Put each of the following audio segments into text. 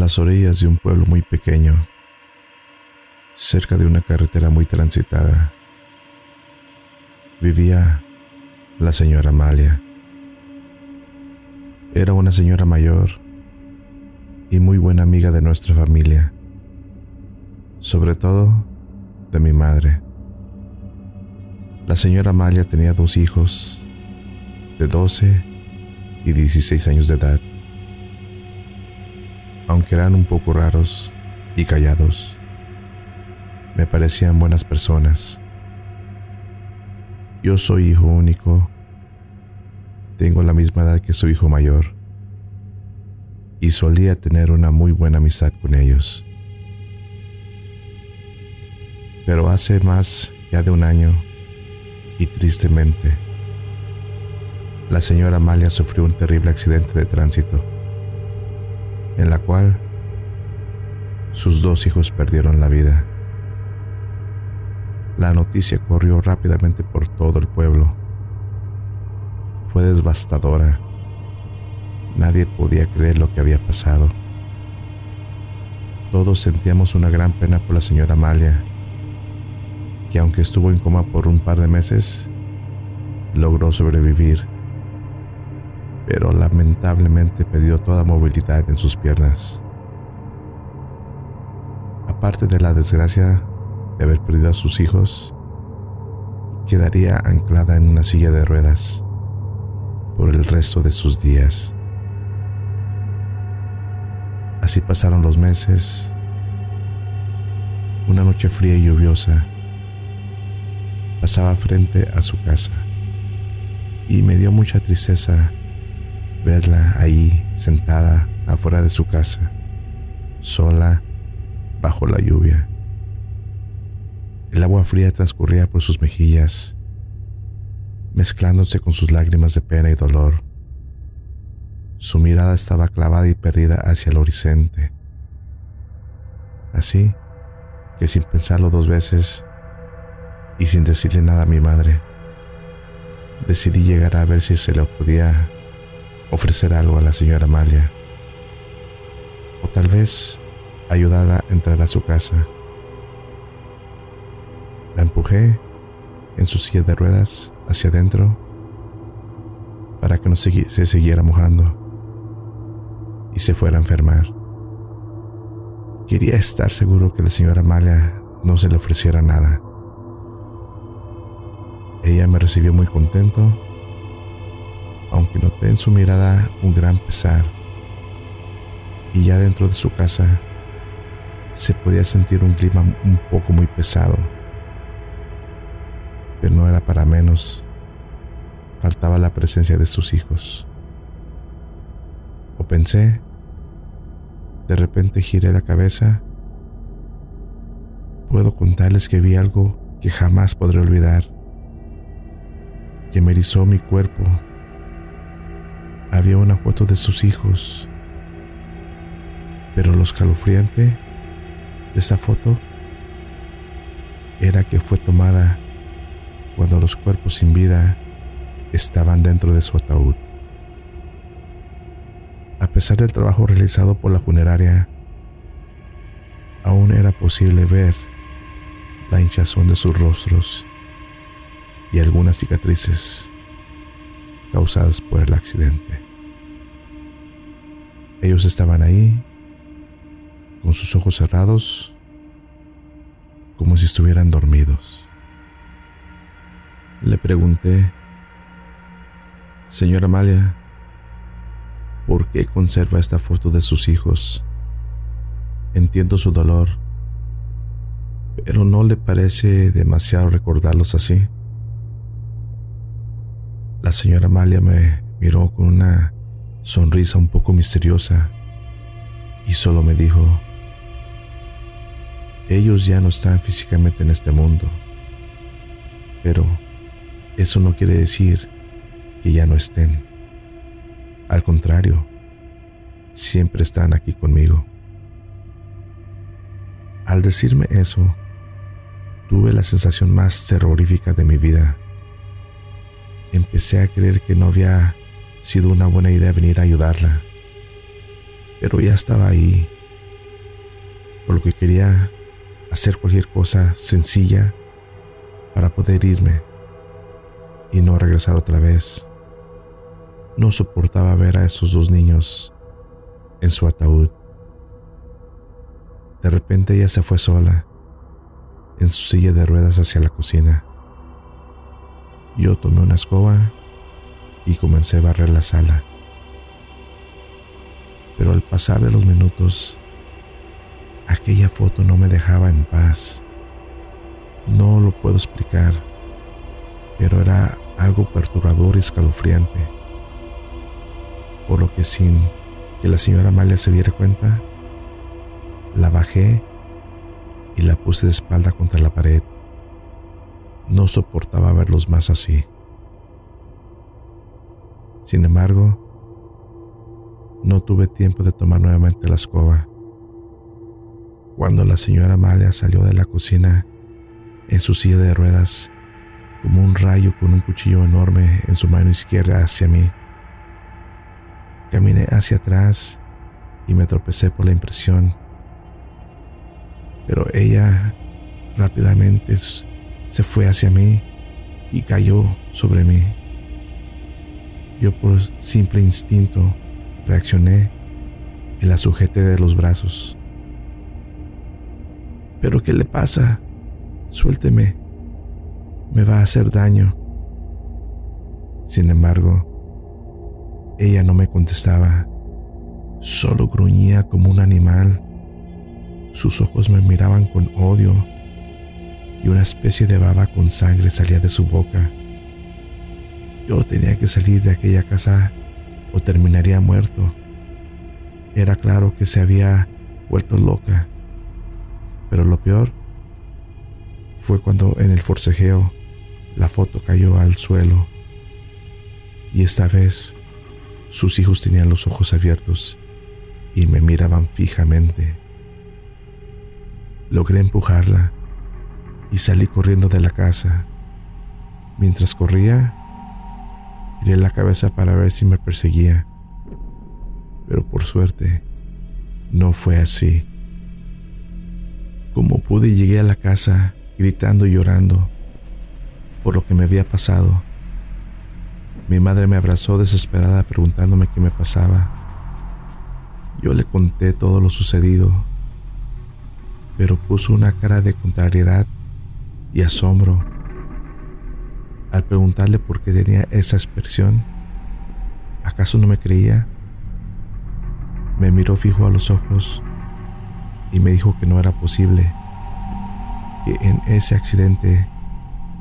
las orillas de un pueblo muy pequeño, cerca de una carretera muy transitada, vivía la señora Amalia. Era una señora mayor y muy buena amiga de nuestra familia, sobre todo de mi madre. La señora Amalia tenía dos hijos de 12 y 16 años de edad. Aunque eran un poco raros y callados, me parecían buenas personas. Yo soy hijo único, tengo la misma edad que su hijo mayor y solía tener una muy buena amistad con ellos. Pero hace más ya de un año, y tristemente, la señora Amalia sufrió un terrible accidente de tránsito, en la cual sus dos hijos perdieron la vida. La noticia corrió rápidamente por todo el pueblo. Fue devastadora. Nadie podía creer lo que había pasado. Todos sentíamos una gran pena por la señora Amalia, que aunque estuvo en coma por un par de meses, logró sobrevivir pero lamentablemente perdió toda movilidad en sus piernas. Aparte de la desgracia de haber perdido a sus hijos, quedaría anclada en una silla de ruedas por el resto de sus días. Así pasaron los meses. Una noche fría y lluviosa pasaba frente a su casa y me dio mucha tristeza verla ahí sentada afuera de su casa, sola bajo la lluvia. El agua fría transcurría por sus mejillas, mezclándose con sus lágrimas de pena y dolor. Su mirada estaba clavada y perdida hacia el horizonte. Así que sin pensarlo dos veces y sin decirle nada a mi madre, decidí llegar a ver si se le podía ofrecer algo a la señora Amalia. O tal vez ayudarla a entrar a su casa. La empujé en su silla de ruedas hacia adentro para que no se, siguiera mojando y se fuera a enfermar. Quería estar seguro que la señora Amalia no se le ofreciera nada. Ella me recibió muy contento aunque noté en su mirada un gran pesar. Y ya dentro de su casa se podía sentir un clima un poco muy pesado. Pero no era para menos. Faltaba la presencia de sus hijos. O pensé, de repente giré la cabeza. Puedo contarles que vi algo que jamás podré olvidar, que me erizó mi cuerpo había una foto de sus hijos. Pero lo escalofriante de esa foto era que fue tomada cuando los cuerpos sin vida estaban dentro de su ataúd. A pesar del trabajo realizado por la funeraria, aún era posible ver la hinchazón de sus rostros y algunas cicatrices causadas por el accidente. Ellos estaban ahí, con sus ojos cerrados, como si estuvieran dormidos. Le pregunté, Señora Amalia, ¿por qué conserva esta foto de sus hijos? Entiendo su dolor, pero ¿no le parece demasiado recordarlos así? La señora Amalia me miró con una sonrisa un poco misteriosa y solo me dijo, ellos ya no están físicamente en este mundo, pero eso no quiere decir que ya no estén. Al contrario, siempre están aquí conmigo. Al decirme eso, tuve la sensación más terrorífica de mi vida empecé a creer que no había sido una buena idea venir a ayudarla. Pero ya estaba ahí, por lo que quería hacer cualquier cosa sencilla para poder irme y no regresar otra vez. No soportaba ver a esos dos niños en su ataúd. De repente ella se fue sola en su silla de ruedas hacia la cocina. Yo tomé una escoba y comencé a barrer la sala. Pero al pasar de los minutos, aquella foto no me dejaba en paz. No lo puedo explicar, pero era algo perturbador y escalofriante. Por lo que sin que la señora Amalia se diera cuenta, la bajé y la puse de espalda contra la pared. No soportaba verlos más así. Sin embargo, no tuve tiempo de tomar nuevamente la escoba. Cuando la señora Amalia salió de la cocina en su silla de ruedas, como un rayo con un cuchillo enorme en su mano izquierda hacia mí. Caminé hacia atrás y me tropecé por la impresión. Pero ella rápidamente se fue hacia mí y cayó sobre mí. Yo por simple instinto reaccioné y la sujeté de los brazos. ¿Pero qué le pasa? Suélteme. Me va a hacer daño. Sin embargo, ella no me contestaba. Solo gruñía como un animal. Sus ojos me miraban con odio y una especie de baba con sangre salía de su boca. Yo tenía que salir de aquella casa o terminaría muerto. Era claro que se había vuelto loca. Pero lo peor fue cuando en el forcejeo la foto cayó al suelo y esta vez sus hijos tenían los ojos abiertos y me miraban fijamente. Logré empujarla y salí corriendo de la casa. Mientras corría, giré la cabeza para ver si me perseguía, pero por suerte no fue así. Como pude llegué a la casa gritando y llorando por lo que me había pasado. Mi madre me abrazó desesperada preguntándome qué me pasaba. Yo le conté todo lo sucedido, pero puso una cara de contrariedad y asombro. Al preguntarle por qué tenía esa expresión, ¿acaso no me creía? Me miró fijo a los ojos y me dijo que no era posible, que en ese accidente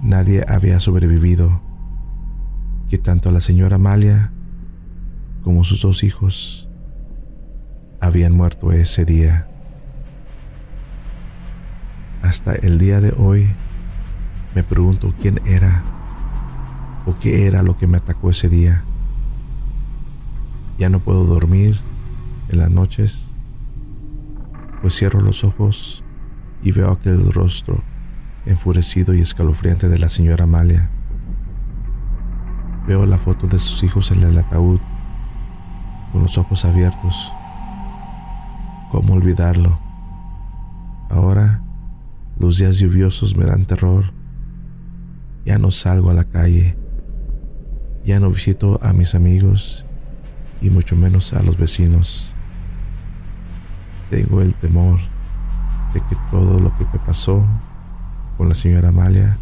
nadie había sobrevivido, que tanto la señora Amalia como sus dos hijos habían muerto ese día. Hasta el día de hoy me pregunto quién era o qué era lo que me atacó ese día. Ya no puedo dormir en las noches, pues cierro los ojos y veo aquel rostro enfurecido y escalofriante de la señora Amalia. Veo la foto de sus hijos en el ataúd, con los ojos abiertos. ¿Cómo olvidarlo? Ahora, los días lluviosos me dan terror ya no salgo a la calle. Ya no visito a mis amigos y mucho menos a los vecinos. Tengo el temor de que todo lo que me pasó con la señora Amalia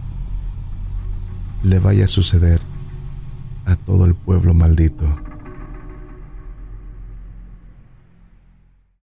le vaya a suceder a todo el pueblo maldito.